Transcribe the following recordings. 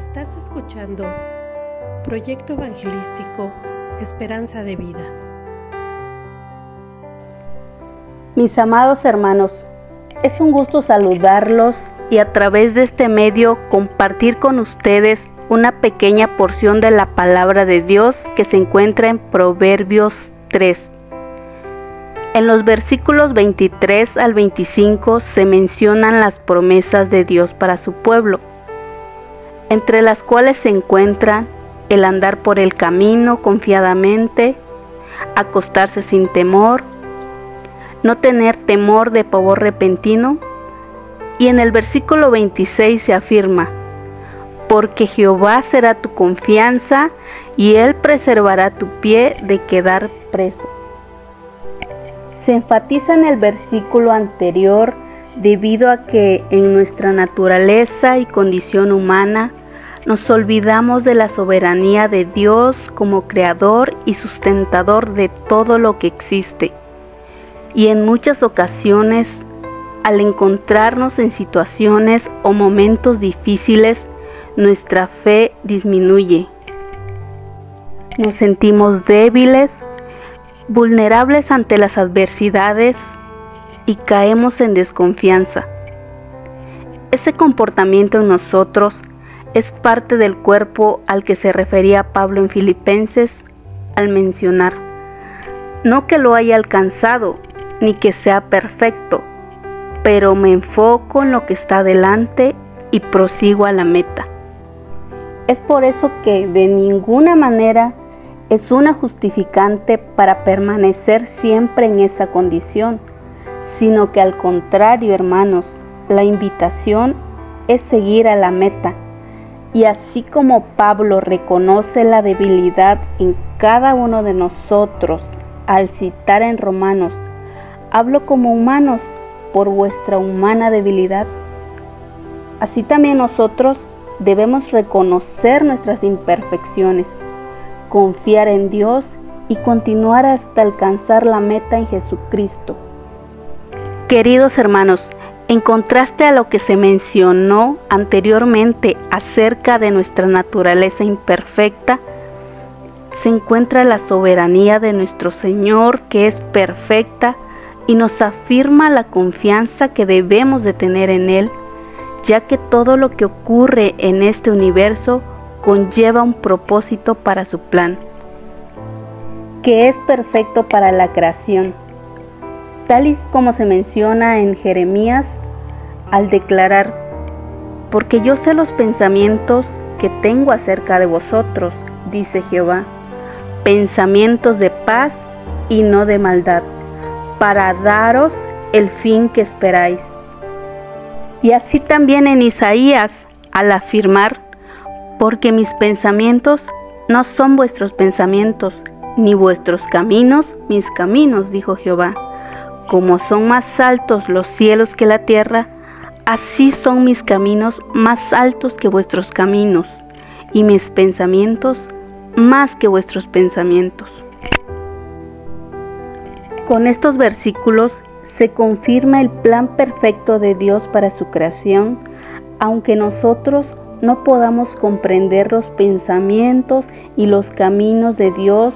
Estás escuchando Proyecto Evangelístico Esperanza de Vida. Mis amados hermanos, es un gusto saludarlos y a través de este medio compartir con ustedes una pequeña porción de la palabra de Dios que se encuentra en Proverbios 3. En los versículos 23 al 25 se mencionan las promesas de Dios para su pueblo entre las cuales se encuentran el andar por el camino confiadamente, acostarse sin temor, no tener temor de pavor repentino. Y en el versículo 26 se afirma, porque Jehová será tu confianza y él preservará tu pie de quedar preso. Se enfatiza en el versículo anterior debido a que en nuestra naturaleza y condición humana nos olvidamos de la soberanía de Dios como creador y sustentador de todo lo que existe. Y en muchas ocasiones, al encontrarnos en situaciones o momentos difíciles, nuestra fe disminuye. Nos sentimos débiles, vulnerables ante las adversidades y caemos en desconfianza. Ese comportamiento en nosotros es parte del cuerpo al que se refería Pablo en Filipenses al mencionar, no que lo haya alcanzado, ni que sea perfecto, pero me enfoco en lo que está delante y prosigo a la meta. Es por eso que de ninguna manera es una justificante para permanecer siempre en esa condición, sino que al contrario, hermanos, la invitación es seguir a la meta y así como Pablo reconoce la debilidad en cada uno de nosotros al citar en Romanos, hablo como humanos por vuestra humana debilidad. Así también nosotros debemos reconocer nuestras imperfecciones, confiar en Dios y continuar hasta alcanzar la meta en Jesucristo. Queridos hermanos, en contraste a lo que se mencionó anteriormente acerca de nuestra naturaleza imperfecta, se encuentra la soberanía de nuestro Señor que es perfecta y nos afirma la confianza que debemos de tener en Él, ya que todo lo que ocurre en este universo conlleva un propósito para su plan, que es perfecto para la creación tal y como se menciona en Jeremías al declarar, porque yo sé los pensamientos que tengo acerca de vosotros, dice Jehová, pensamientos de paz y no de maldad, para daros el fin que esperáis. Y así también en Isaías, al afirmar, porque mis pensamientos no son vuestros pensamientos, ni vuestros caminos mis caminos, dijo Jehová como son más altos los cielos que la tierra, así son mis caminos más altos que vuestros caminos, y mis pensamientos más que vuestros pensamientos. Con estos versículos se confirma el plan perfecto de Dios para su creación, aunque nosotros no podamos comprender los pensamientos y los caminos de Dios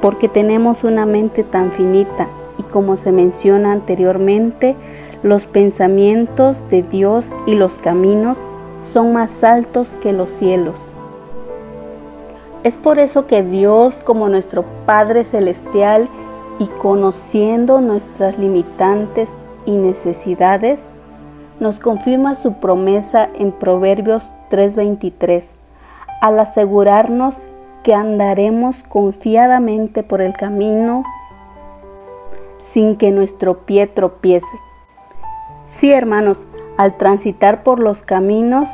porque tenemos una mente tan finita como se menciona anteriormente, los pensamientos de Dios y los caminos son más altos que los cielos. Es por eso que Dios, como nuestro Padre Celestial, y conociendo nuestras limitantes y necesidades, nos confirma su promesa en Proverbios 3:23, al asegurarnos que andaremos confiadamente por el camino sin que nuestro pie tropiece. Sí, hermanos, al transitar por los caminos,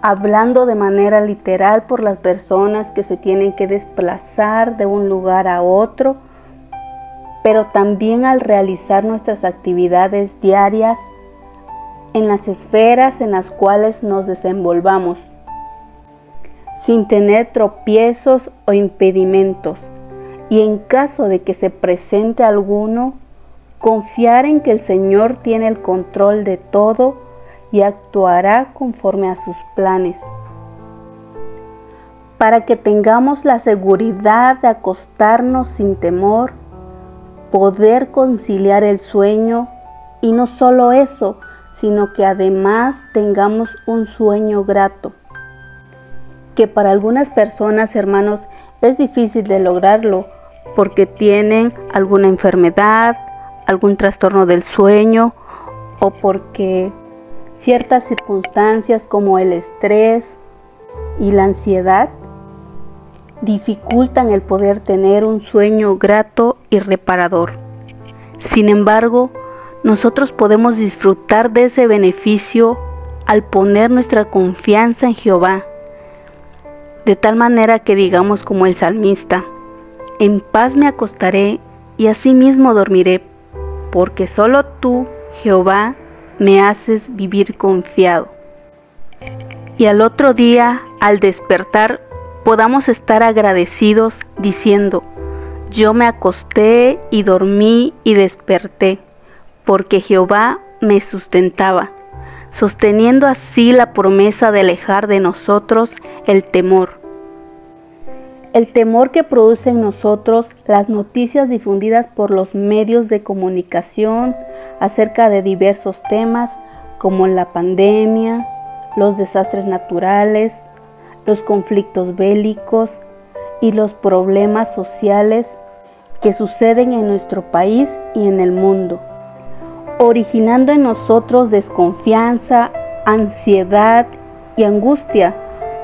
hablando de manera literal por las personas que se tienen que desplazar de un lugar a otro, pero también al realizar nuestras actividades diarias en las esferas en las cuales nos desenvolvamos, sin tener tropiezos o impedimentos y en caso de que se presente alguno, confiar en que el Señor tiene el control de todo y actuará conforme a sus planes. para que tengamos la seguridad de acostarnos sin temor, poder conciliar el sueño y no solo eso, sino que además tengamos un sueño grato. Que para algunas personas, hermanos, es difícil de lograrlo porque tienen alguna enfermedad, algún trastorno del sueño o porque ciertas circunstancias como el estrés y la ansiedad dificultan el poder tener un sueño grato y reparador. Sin embargo, nosotros podemos disfrutar de ese beneficio al poner nuestra confianza en Jehová, de tal manera que digamos como el salmista, en paz me acostaré y asimismo dormiré, porque solo tú, Jehová, me haces vivir confiado. Y al otro día, al despertar, podamos estar agradecidos diciendo, yo me acosté y dormí y desperté porque Jehová me sustentaba, sosteniendo así la promesa de alejar de nosotros el temor. El temor que produce en nosotros las noticias difundidas por los medios de comunicación acerca de diversos temas como la pandemia, los desastres naturales, los conflictos bélicos y los problemas sociales que suceden en nuestro país y en el mundo originando en nosotros desconfianza, ansiedad y angustia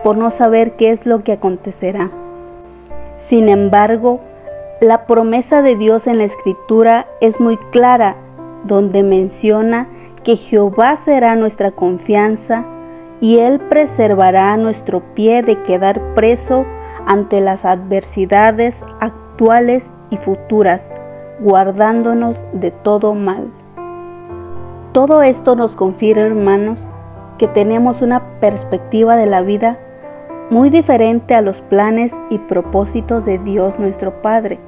por no saber qué es lo que acontecerá. Sin embargo, la promesa de Dios en la Escritura es muy clara, donde menciona que Jehová será nuestra confianza y Él preservará nuestro pie de quedar preso ante las adversidades actuales y futuras, guardándonos de todo mal. Todo esto nos confirma, hermanos, que tenemos una perspectiva de la vida muy diferente a los planes y propósitos de Dios nuestro Padre,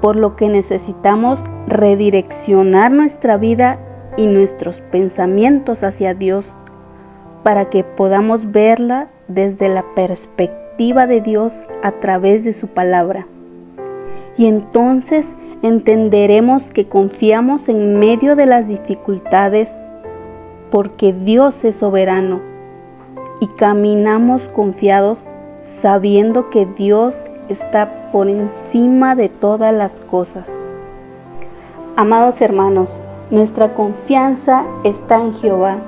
por lo que necesitamos redireccionar nuestra vida y nuestros pensamientos hacia Dios para que podamos verla desde la perspectiva de Dios a través de su palabra. Y entonces entenderemos que confiamos en medio de las dificultades porque Dios es soberano y caminamos confiados sabiendo que Dios está por encima de todas las cosas. Amados hermanos, nuestra confianza está en Jehová.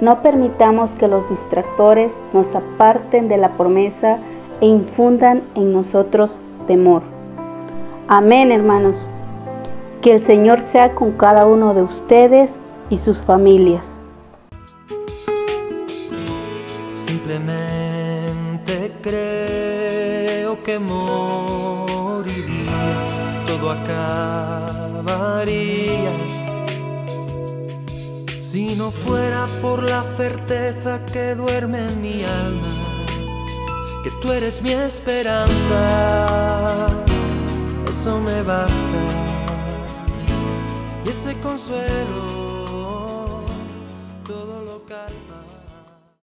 No permitamos que los distractores nos aparten de la promesa e infundan en nosotros temor. Amén, hermanos. Que el Señor sea con cada uno de ustedes y sus familias. Simplemente creo que moriría, todo acabaría. Si no fuera por la certeza que duerme en mi alma, que tú eres mi esperanza me basta y ese consuelo